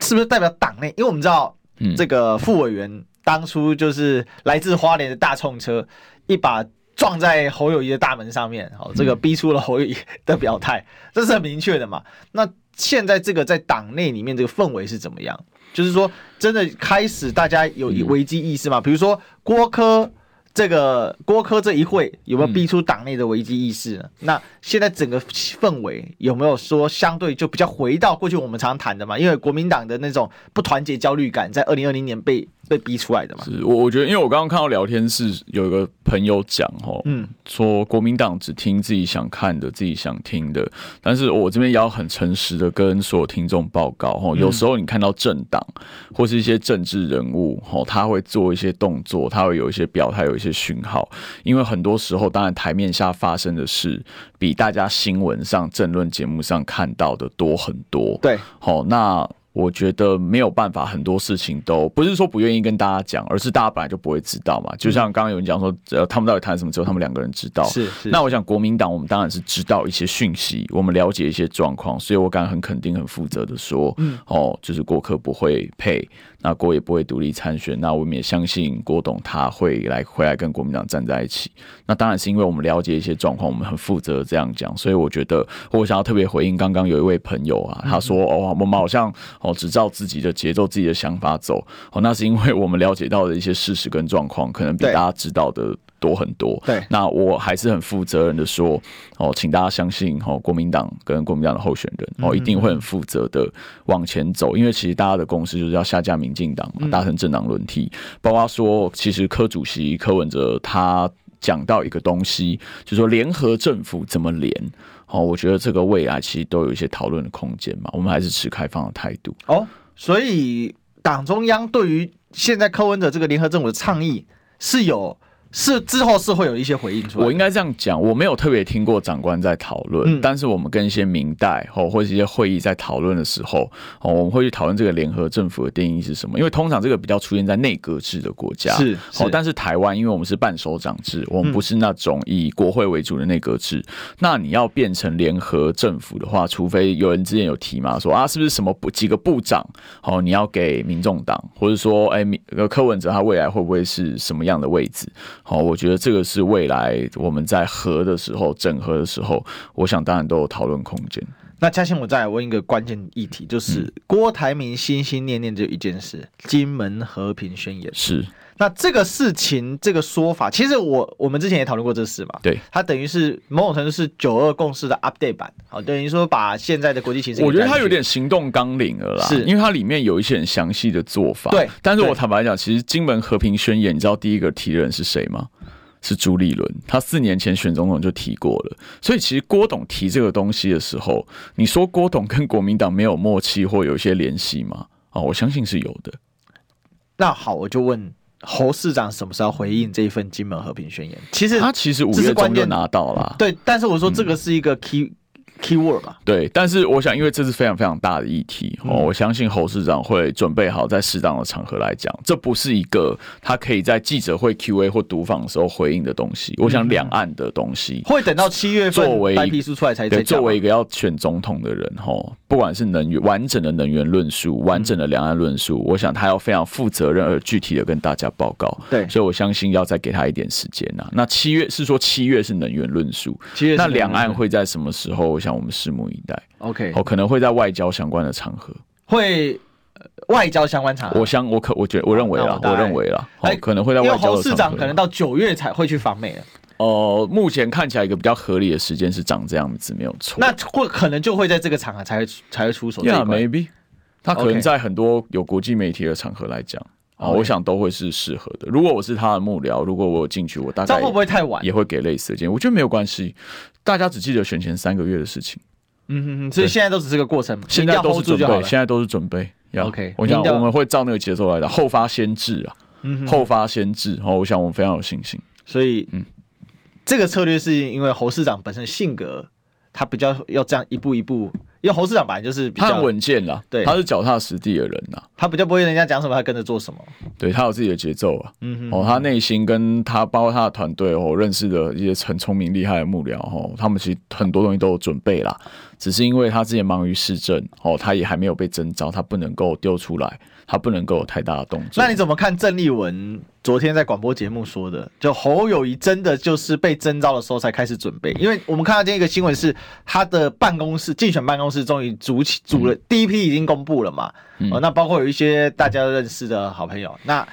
是不是代表党内？因为我们知道，这个副委员当初就是来自花莲的大冲车一把。撞在侯友谊的大门上面，好，这个逼出了侯友谊的表态，这是很明确的嘛。那现在这个在党内里面这个氛围是怎么样？就是说，真的开始大家有危机意识吗？比如说郭科。这个郭科这一会有没有逼出党内的危机意识呢？嗯、那现在整个氛围有没有说相对就比较回到过去我们常谈的嘛？因为国民党的那种不团结焦虑感，在二零二零年被被逼出来的嘛。是，我我觉得，因为我刚刚看到聊天室有一个朋友讲哦，嗯，说国民党只听自己想看的、自己想听的。但是我这边也要很诚实的跟所有听众报告哦，有时候你看到政党或是一些政治人物哦，他会做一些动作，他会有一些表态，有一些。讯号，因为很多时候，当然台面下发生的事，比大家新闻上、政论节目上看到的多很多。对，好，那。我觉得没有办法，很多事情都不是说不愿意跟大家讲，而是大家本来就不会知道嘛。就像刚刚有人讲说，呃，他们到底谈什么，只有他们两个人知道。是，是。那我想国民党，我们当然是知道一些讯息，我们了解一些状况，所以我敢很肯定、很负责的说，嗯，哦，就是国客不会配，那郭也不会独立参选，那我们也相信郭董他会来回来跟国民党站在一起。那当然是因为我们了解一些状况，我们很负责的这样讲，所以我觉得我想要特别回应刚刚有一位朋友啊，他说，哦，我们好像。哦，只照自己的节奏、自己的想法走。哦，那是因为我们了解到的一些事实跟状况，可能比大家知道的多很多。对，那我还是很负责任的说，哦，请大家相信，哦，国民党跟国民党的候选人，哦，一定会很负责的往前走。因为其实大家的共识就是要下架民进党嘛，达成政党轮替。包括说，其实柯主席柯文哲他讲到一个东西，就是说联合政府怎么连。哦，我觉得这个未来其实都有一些讨论的空间嘛，我们还是持开放的态度。哦，所以党中央对于现在柯文哲这个联合政府的倡议是有。是之后是会有一些回应出来。我应该这样讲，我没有特别听过长官在讨论，嗯、但是我们跟一些明代或或者一些会议在讨论的时候，哦，我们会去讨论这个联合政府的定义是什么？因为通常这个比较出现在内阁制的国家，是，是哦，但是台湾因为我们是半首长制，我们不是那种以国会为主的内阁制，嗯、那你要变成联合政府的话，除非有人之前有提嘛，说啊，是不是什么部几个部长哦，你要给民众党，或者说哎，柯文哲他未来会不会是什么样的位置？好，我觉得这个是未来我们在合的时候、整合的时候，我想当然都有讨论空间。那嘉兴，我再来问一个关键议题，就是郭台铭心心念念只有一件事：金门和平宣言。是。那这个事情，这个说法，其实我我们之前也讨论过这事嘛。对，它等于是某种程度是九二共识的 update 版，好，等于说把现在的国际形势，我觉得它有点行动纲领了啦。是，因为它里面有一些很详细的做法。对，但是我坦白讲，其实金门和平宣言，你知道第一个提的人是谁吗？是朱立伦，他四年前选总统就提过了。所以其实郭董提这个东西的时候，你说郭董跟国民党没有默契或有一些联系吗？啊，我相信是有的。那好，我就问。侯市长什么时候回应这一份金门和平宣言？其实他其实五月中就拿到了，对。但是我说这个是一个 key、嗯、key word 嘛，对。但是我想，因为这是非常非常大的议题哦，嗯、我相信侯市长会准备好在适当的场合来讲。这不是一个他可以在记者会 Q&A 或读访的时候回应的东西。我想两岸的东西、嗯、会等到七月份作为白皮书出来才对。作为一个要选总统的人，哈。不管是能源完整的能源论述，完整的两岸论述，我想他要非常负责任而具体的跟大家报告。对，所以我相信要再给他一点时间呐。那七月是说七月是能源论述，七月那两岸会在什么时候？我想我们拭目以待。OK，哦，可能会在外交相关的场合，会外交相关场合。我相我可我觉得我认为啊，我认为啦，哎，可能会在外交。侯市长可能到九月才会去访美了。哦，目前看起来一个比较合理的时间是长这样子，没有错。那会可能就会在这个场合才会才会出手。Yeah, maybe。他可能在很多有国际媒体的场合来讲啊，我想都会是适合的。如果我是他的幕僚，如果我有进去，我大概会不会太晚？也会给类似的建议。我觉得没有关系，大家只记得选前三个月的事情。嗯哼哼，所以现在都只是个过程，现在都是准备，现在都是准备。OK，我想我们会照那个节奏来的，后发先至啊，后发先至。哦，我想我们非常有信心。所以，嗯。这个策略是因为侯市长本身性格，他比较要这样一步一步，因为侯市长本来就是比较他稳健啦，对，他是脚踏实地的人呐，他比较不会人家讲什么他跟着做什么，对，他有自己的节奏啊，嗯哼，哦，他内心跟他包括他的团队哦，认识的一些很聪明厉害的幕僚哦，他们其实很多东西都有准备啦，只是因为他之前忙于市政哦，他也还没有被征召，他不能够丢出来。他不能够有太大的动作。那你怎么看郑丽文昨天在广播节目说的？就侯友谊真的就是被征召的时候才开始准备？因为我们看到今天一个新闻是，他的办公室竞选办公室终于组起组了，第一批已经公布了嘛？嗯、哦，那包括有一些大家认识的好朋友。那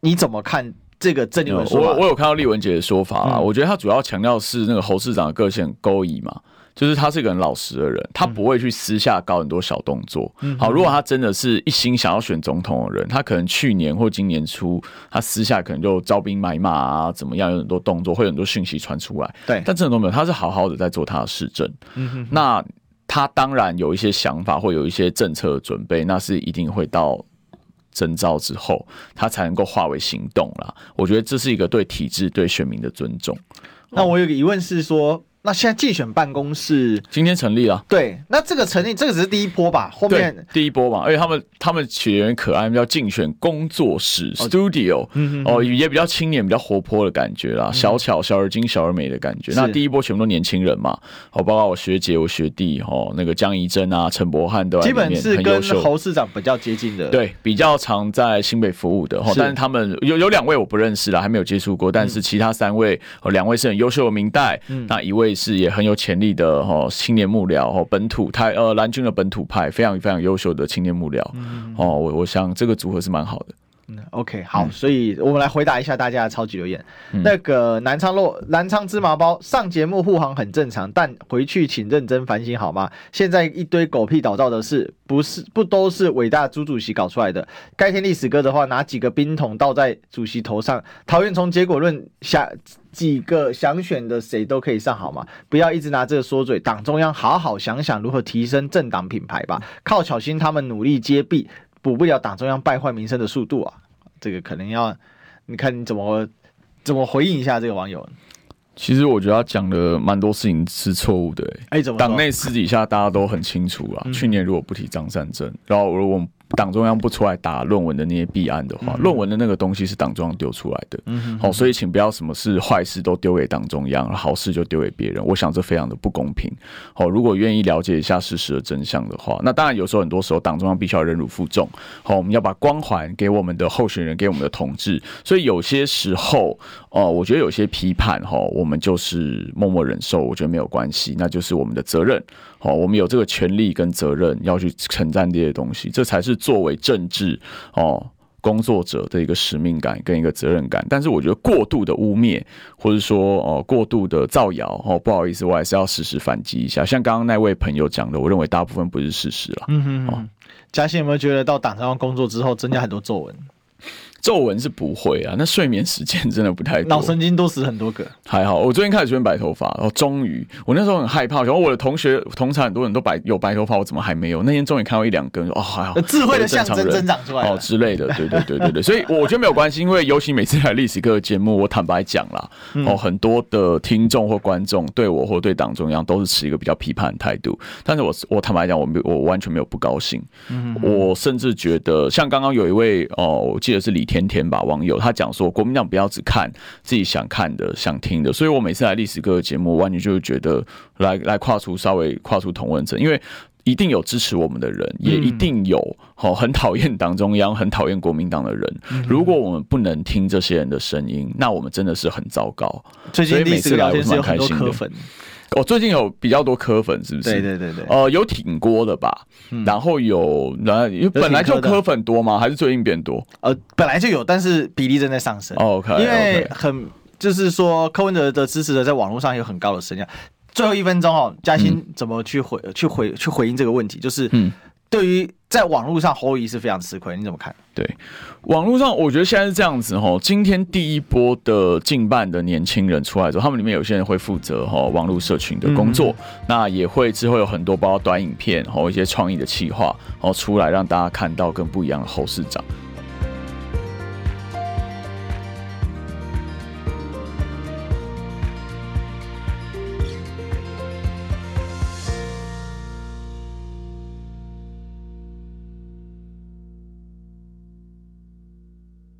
你怎么看这个郑丽文说法？我我有看到丽文姐的说法啊，嗯、我觉得他主要强调是那个侯市长的个性勾引嘛。就是他是一个很老实的人，他不会去私下搞很多小动作。好，如果他真的是一心想要选总统的人，他可能去年或今年初，他私下可能就招兵买马啊，怎么样，有很多动作，会有很多讯息传出来。对，但这种都没有，他是好好的在做他的市政。嗯哼那他当然有一些想法，或有一些政策的准备，那是一定会到征召之后，他才能够化为行动啦。我觉得这是一个对体制、对选民的尊重。那我有个疑问是说。那现在竞选办公室今天成立了，对，那这个成立这个只是第一波吧，后面第一波嘛，而且他们他们取得很可爱，叫竞选工作室 Studio，哦，也比较青年、比较活泼的感觉啦，小巧、小而精、小而美的感觉。那第一波全部都年轻人嘛，哦，包括我学姐、我学弟，哦，那个江怡珍啊、陈柏翰都基本是跟侯市长比较接近的，对，比较常在新北服务的，但是他们有有两位我不认识了，还没有接触过，但是其他三位，哦，两位是很优秀的明代，那一位。是也很有潜力的哈青年幕僚哦，本土台呃蓝军的本土派非常非常优秀的青年幕僚哦，我我想这个组合是蛮好的。嗯，OK，好，所以我们来回答一下大家的超级留言。那个南昌洛南昌芝麻包上节目护航很正常，但回去请认真反省好吗？现在一堆狗屁倒灶的事，不是不都是伟大朱主席搞出来的？该听历史歌的话，拿几个冰桶倒在主席头上，讨厌从结果论下。几个想选的谁都可以上好吗？不要一直拿这个说嘴。党中央好好想想如何提升政党品牌吧。靠巧心他们努力接弊，补不了党中央败坏民生的速度啊！这个可能要你看你怎么怎么回应一下这个网友。其实我觉得他讲的蛮多事情是错误的、欸。哎，怎么？党内私底下大家都很清楚啊。嗯、去年如果不提张善政，然后如果。党中央不出来打论文的那些弊案的话，论、嗯、文的那个东西是党中央丢出来的。好、所以请不要什么事坏事都丢给党中央，好事就丢给别人。我想这非常的不公平。好、哦，如果愿意了解一下事实的真相的话，那当然有时候很多时候党中央必须要忍辱负重。好、哦，我们要把光环给我们的候选人，给我们的同志。所以有些时候，哦，我觉得有些批判哈、哦，我们就是默默忍受，我觉得没有关系，那就是我们的责任。好、哦，我们有这个权利跟责任要去承担这些东西，这才是。作为政治哦工作者的一个使命感跟一个责任感，但是我觉得过度的污蔑或者说哦过度的造谣哦，不好意思，我还是要实时反击一下。像刚刚那位朋友讲的，我认为大部分不是事实了。嗯哼，哦，嘉欣有没有觉得到党上工作之后增加很多皱纹？皱纹是不会啊，那睡眠时间真的不太多，脑神经都死很多个。还好，我最近开始出现白头发，然后终于，我那时候很害怕，然后我的同学同场很多人都白有白头发，我怎么还没有？那天终于看到一两根，哦，还好，智慧的象征增长出来哦之类的，对对对对对，所以我觉得没有关系，因为尤其每次来历史课的节目，我坦白讲啦，哦，很多的听众或观众对我或对党中央都是持一个比较批判的态度，但是我我坦白讲，我没我完全没有不高兴，我甚至觉得像刚刚有一位哦，我记得是李天天吧网友。他讲说，国民党不要只看自己想看的、想听的，所以我每次来历史课的节目，完全就是觉得来来跨出稍微跨出同温层，因为一定有支持我们的人，也一定有好很讨厌党中央、很讨厌国民党的人。如果我们不能听这些人的声音，那我们真的是很糟糕。最近每次聊天是有很多柯粉，我最近有比较多科粉，是不是？对对对对。呃，有挺锅的吧，然后有，然后因为本来就科粉多吗？还是最近变多？呃，本来就有，但是比例正在上升。OK，因为很就是说柯文哲的支持者在网络上有很高的声量。最后一分钟哦，嘉欣怎么去回、嗯、去回去回应这个问题？就是，对于在网络上侯友谊是非常吃亏，你怎么看？对，网络上我觉得现在是这样子哈。今天第一波的近半的年轻人出来之后，他们里面有些人会负责哈网络社群的工作，嗯、那也会之后有很多包括短影片和一些创意的企划，然后出来让大家看到跟不一样的侯市长。